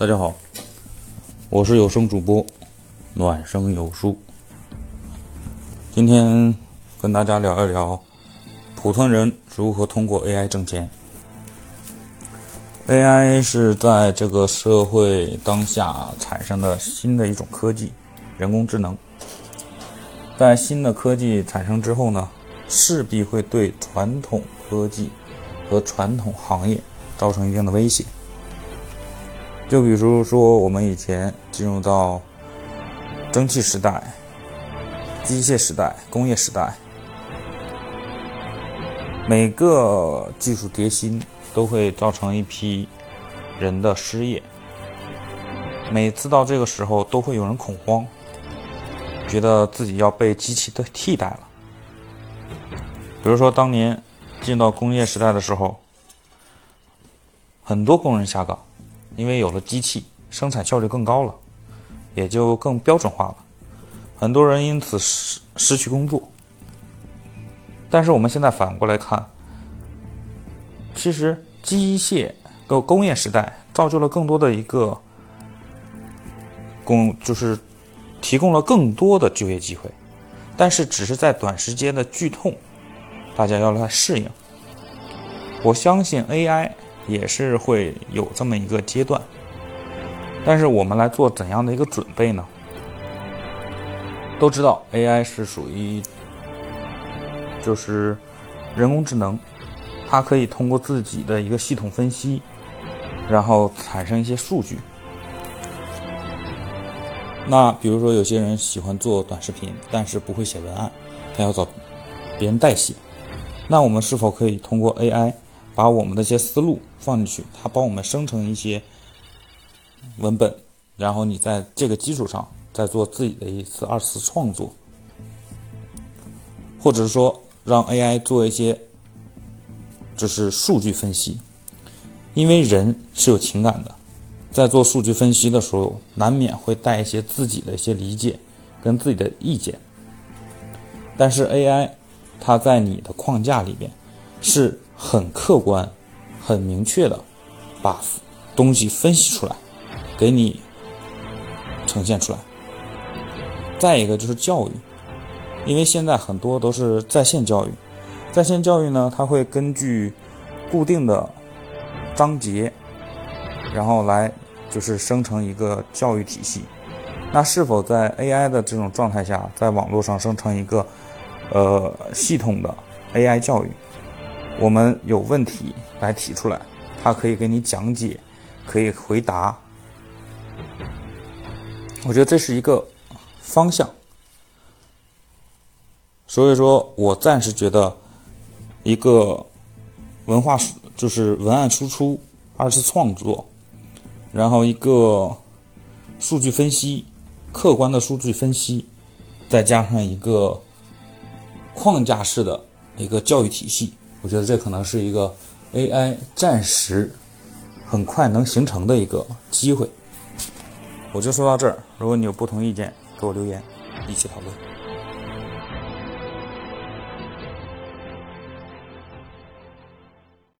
大家好，我是有声主播暖声有书。今天跟大家聊一聊普通人如何通过 AI 挣钱。AI 是在这个社会当下产生的新的一种科技，人工智能。在新的科技产生之后呢，势必会对传统科技和传统行业造成一定的威胁。就比如说，我们以前进入到蒸汽时代、机械时代、工业时代，每个技术革新都会造成一批人的失业。每次到这个时候，都会有人恐慌，觉得自己要被机器的替代了。比如说，当年进到工业时代的时候，很多工人下岗。因为有了机器，生产效率更高了，也就更标准化了，很多人因此失失去工作。但是我们现在反过来看，其实机械和工业时代造就了更多的一个工，就是提供了更多的就业机会，但是只是在短时间的剧痛，大家要来适应。我相信 AI。也是会有这么一个阶段，但是我们来做怎样的一个准备呢？都知道 AI 是属于就是人工智能，它可以通过自己的一个系统分析，然后产生一些数据。那比如说有些人喜欢做短视频，但是不会写文案，他要找别人代写，那我们是否可以通过 AI？把我们的一些思路放进去，它帮我们生成一些文本，然后你在这个基础上再做自己的一次二次创作，或者说让 AI 做一些就是数据分析，因为人是有情感的，在做数据分析的时候，难免会带一些自己的一些理解跟自己的意见，但是 AI 它在你的框架里边是。很客观、很明确的把东西分析出来，给你呈现出来。再一个就是教育，因为现在很多都是在线教育，在线教育呢，它会根据固定的章节，然后来就是生成一个教育体系。那是否在 AI 的这种状态下，在网络上生成一个呃系统的 AI 教育？我们有问题来提出来，他可以给你讲解，可以回答。我觉得这是一个方向，所以说我暂时觉得，一个文化就是文案输出、二次创作，然后一个数据分析、客观的数据分析，再加上一个框架式的一个教育体系。我觉得这可能是一个 AI 暂时很快能形成的一个机会。我就说到这儿，如果你有不同意见，给我留言，一起讨论。